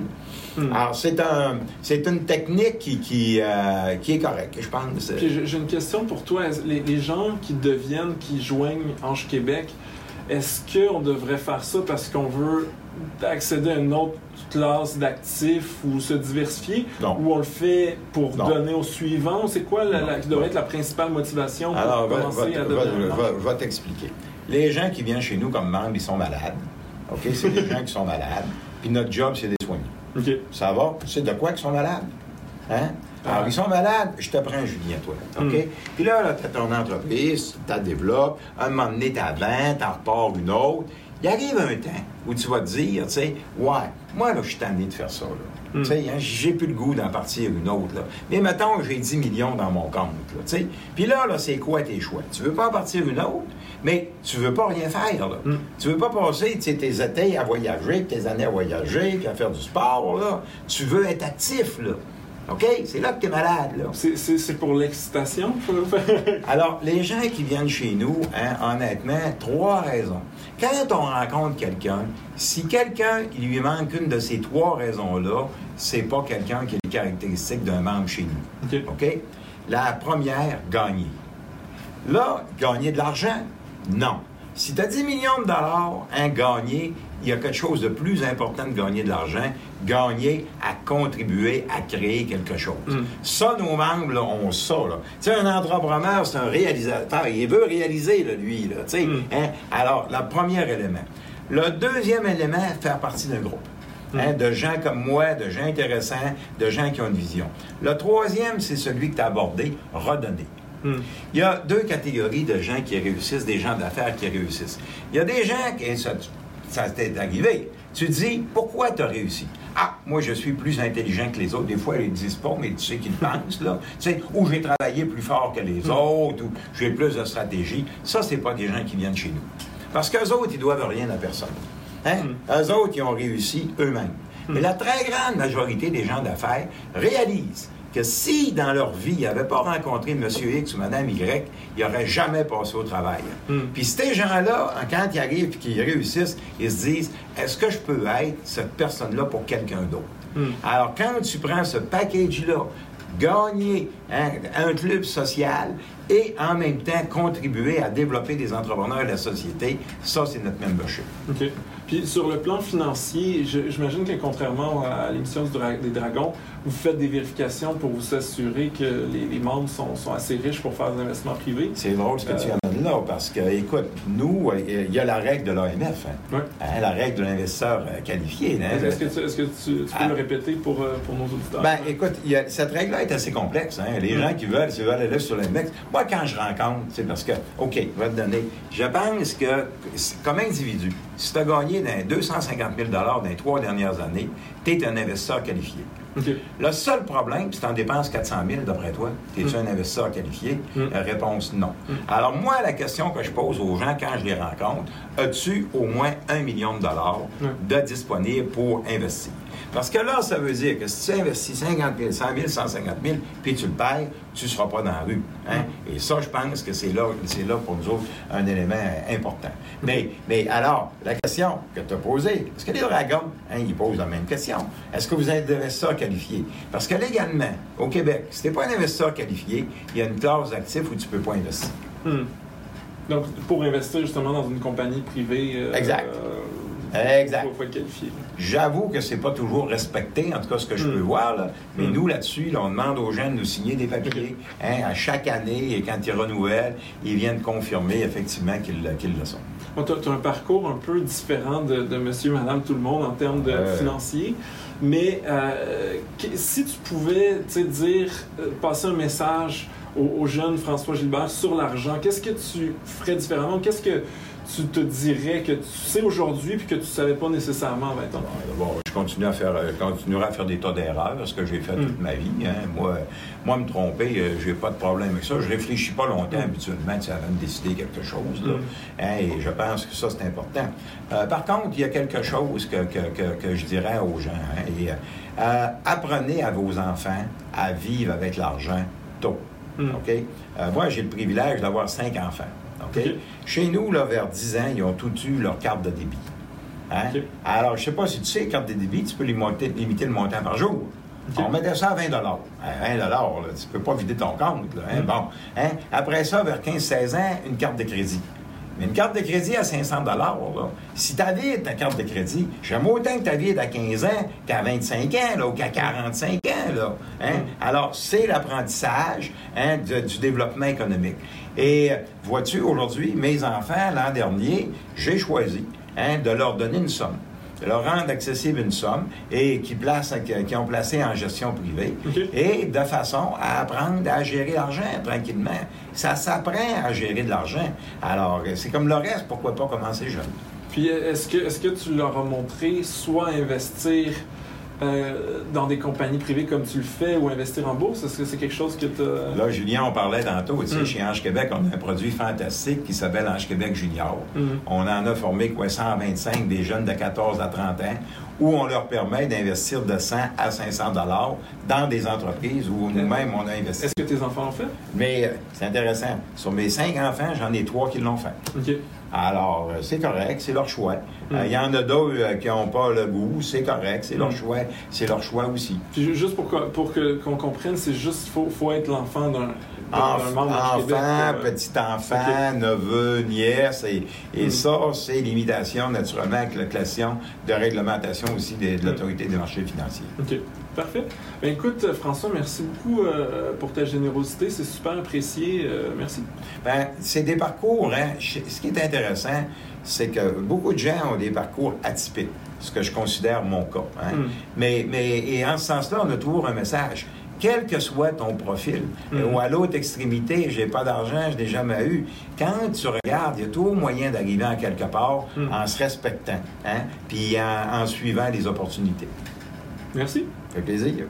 Hmm. Alors, c'est un, c'est une technique qui, qui, euh, qui est correcte, je pense. J'ai- une question pour toi. Les, les gens qui deviennent, qui joignent Ange Québec, est-ce qu'on devrait faire ça parce qu'on veut accéder à une autre classe d'actifs ou se diversifier? Non. Ou on le fait pour Non. donner au suivant? C'est quoi la, qui devrait être la principale motivation pour Alors, commencer va- à devenir va t'expliquer. Les gens qui viennent chez nous comme membres, ils sont malades. OK? C'est des gens qui sont malades. Puis notre job, c'est de les soigner. OK. Ça va? Sais de quoi qu'ils sont malades? Hein? Alors, ils sont malades, je te prends Julien, toi. OK? Mm. Puis là, là tu as ton entreprise, tu la développes, un moment donné, tu vends, tu en repars une autre. Il arrive un temps où tu vas te dire, tu sais, ouais, moi, là, je suis tanné de faire ça, là. Mm. Tu sais, hein, j'ai plus le goût d'en partir une autre, là. Mais mettons, j'ai 10 millions dans mon compte, là, tu sais. Puis là, là, c'est quoi tes choix? Tu veux pas en partir une autre, mais tu veux pas rien faire, là. Mm. Tu veux pas passer, tes étés à voyager, tes années à voyager, puis à faire du sport, là. Tu veux être actif, là. OK? C'est là que tu es malade, là. C'est- C'est c'est pour l'excitation? Alors, les gens qui viennent chez nous, hein, honnêtement, trois raisons. Quand on rencontre quelqu'un, si quelqu'un, il lui manque une de ces trois raisons-là, c'est pas quelqu'un qui a les caractéristiques d'un membre chez nous. OK. OK? La première, gagner. Là, gagner de l'argent? Non. Si tu as 10 millions de dollars, hein, gagner, il y a quelque chose de plus important de gagner de l'argent, gagner à contribuer à créer quelque chose. Mm. Ça, nos membres là, ont ça. Tu sais, un entrepreneur, c'est un réalisateur. Il veut réaliser, là, lui. Là, Mm. hein. Alors, le premier élément. Le deuxième élément, faire partie d'un groupe. Hein, de gens comme moi, de gens intéressants, de gens qui ont une vision. Le troisième, c'est celui que tu as abordé, redonner. Hmm. Il y a deux catégories de gens qui réussissent, des gens d'affaires qui réussissent. Il y a des gens qui, ça, t'est arrivé. Tu te dis, pourquoi tu as réussi? Ah, moi, je suis plus intelligent que les autres. Des fois, ils ne disent pas, mais tu sais qu'ils pensent, là. Tu sais, ou j'ai travaillé plus fort que les autres, ou j'ai plus de stratégie. Ça, c'est pas des gens qui viennent chez nous. Parce qu'eux autres, ils doivent rien à personne. Hein? Eux autres, ils ont réussi eux-mêmes. Mais la très grande majorité des gens d'affaires réalisent que si dans leur vie, ils n'avaient pas rencontré M. X ou Mme Y, ils n'auraient jamais passé au travail. Mm. Puis ces gens-là, quand ils arrivent et qu'ils réussissent, ils se disent est-ce que je peux être cette personne-là pour quelqu'un d'autre? Mm. Alors, quand tu prends ce package-là, gagner hein, un club social et en même temps contribuer à développer des entrepreneurs de la société, ça, c'est notre membership. OK. Puis sur le plan financier, j'imagine que contrairement à l'émission des Dragons, vous faites des vérifications pour vous assurer que les, les membres sont, sont assez riches pour faire des investissements privés. C'est drôle ce que tu amènes là, parce que, écoute, nous, euh, il y a la règle de l'AMF, hein. Ouais. Hein, la règle de l'investisseur euh, qualifié. hein. Est-ce que, tu, est-ce que tu, tu peux Ah. le répéter pour, euh, pour nos auditeurs? Ben, écoute, il y a- cette règle-là est assez complexe. Hein? Les Mm. gens qui veulent, s'ils veulent aller sur l'index. Moi, quand je rencontre, c'est parce que, OK, je vais te donner. Je pense que, comme individu, si tu as gagné dans 250 000 dans les trois dernières années, tu es un investisseur qualifié. Le seul problème, si tu en dépenses 400 000 d'après toi, es-tu Mm. un investisseur qualifié? Mm. Réponse non. Mm. Alors, moi, la question que je pose aux gens quand je les rencontre, as-tu au moins un million de dollars de disponible pour investir? Parce que là, ça veut dire que si tu investis 50 000, 100 000, 150 000, puis tu le payes, tu ne seras pas dans la rue. Hein? Et ça, je pense que c'est là, c'est là pour nous autres un élément important. Mais, mais alors, la question que tu as posée, est-ce que les dragons, hein, ils posent la même question. Est-ce que vous êtes investisseur qualifié? Parce que légalement, au Québec, si tu n'es pas un investisseur qualifié, il y a une clause d'actifs où tu ne peux pas investir. Hmm. Donc, pour investir justement dans une compagnie privée, euh, Exact. euh, Exact. faut, être qualifié. J'avoue que c'est pas toujours respecté, en tout cas ce que je Mm. peux voir. là. Mais Mm. nous, là-dessus, là, on demande aux gens de nous signer des papiers hein, à chaque année et quand ils renouvellent, ils viennent confirmer effectivement qu'ils le- sont. tu as, un parcours un peu différent de, de monsieur, madame, tout le monde en termes de Euh. financier. Mais euh, si tu pouvais dire, euh, passer un message au, au jeune François Gilbert sur l'argent, qu'est-ce que tu ferais différemment? Qu'est-ce que tu te dirais que tu sais aujourd'hui puis que tu ne savais pas nécessairement à 20 ans? Bon, je continue à faire, euh, continuerai à faire des tas d'erreurs, ce que j'ai fait toute Mm. ma vie. hein. Moi, moi, me tromper, euh, j'ai pas de problème avec ça. Je réfléchis pas longtemps Mm. habituellement, tu avant de décider quelque chose. là. Mm. Hein, et je pense que ça, c'est important. Euh, par contre, il y a quelque chose que, que- que- que je dirais aux gens. hein, et, euh, apprenez à vos enfants à vivre avec l'argent tôt. OK? Moi, j'ai le privilège d'avoir cinq enfants. Chez nous, là, vers 10 ans, ils ont tous eu leur carte de débit. Hein? Alors, je sais pas si tu sais, carte de débit, tu peux limiter, limiter le montant par jour. On mettait ça à 20 À 20 là, tu peux pas vider ton compte. là, hein? Mm. Bon. Hein? Après ça, vers 15-16 ans, une carte de crédit. Mais une carte de crédit à 500 là, si tu avais ta carte de crédit, j'aime autant que tu avais à 15 ans qu'à 25 ans là, ou qu'à 45 ans. Là, hein? Alors, c'est l'apprentissage hein, du développement économique. Et euh, vois-tu, aujourd'hui, mes enfants, l'an dernier, j'ai choisi hein, de leur donner une somme. Leur rendre accessible une somme et qui, placent, qui ont placé en gestion privée et de façon à apprendre à gérer l'argent tranquillement. Ça s'apprend à gérer de l'argent. Alors, c'est comme le reste, pourquoi pas commencer jeune? Puis est-ce que, est-ce que tu leur as montré soit investir euh, dans des compagnies privées comme tu le fais ou investir en bourse? Est-ce que c'est quelque chose que tu as... Là, Julien, on parlait tantôt, tu sais, Mm. chez Ange Québec, on a un produit fantastique qui s'appelle Ange Québec Junior. Mm. On en a formé quoi, 125 des jeunes de 14 à 30 ans, où on leur permet d'investir de 100 à 500 dollars dans des entreprises où nous-mêmes, on a investi. Est-ce que tes enfants l'ont fait? Mais euh, c'est intéressant. Sur mes cinq enfants, j'en ai trois qui l'ont fait. OK. Alors, euh, c'est correct, c'est leur choix. Euh, Mm. Il y en a d'autres euh, qui n'ont pas le goût, c'est correct, c'est leur Mm. choix, c'est leur choix aussi. Puis ju- juste pour, que- pour que- qu'on comprenne, c'est juste faut, faut être l'enfant d'un, Enf- membre d'Arche Québec, enfant, euh, petit-enfant, neveu, nièce, et, et Mm. ça, c'est l'imitation, naturellement, avec la classation de réglementation aussi de, de l'autorité des marchés financiers. OK. Parfait. Ben, écoute, François, merci beaucoup euh, pour ta générosité. C'est super apprécié. Euh, merci. Ben, c'est des parcours, hein. Ce qui est intéressant, c'est que beaucoup de gens ont des parcours atypiques, ce que je considère mon cas. hein. Mm. Mais, mais et en ce sens-là, on a toujours un message. Quel que soit ton profil, Mhm. ou à l'autre extrémité, j'ai pas d'argent, je n'ai jamais eu. Quand tu regardes, il y a toujours moyen d'arriver en quelque part Mhm. en se respectant, hein, puis en, en suivant les opportunités. Merci. Ça fait plaisir.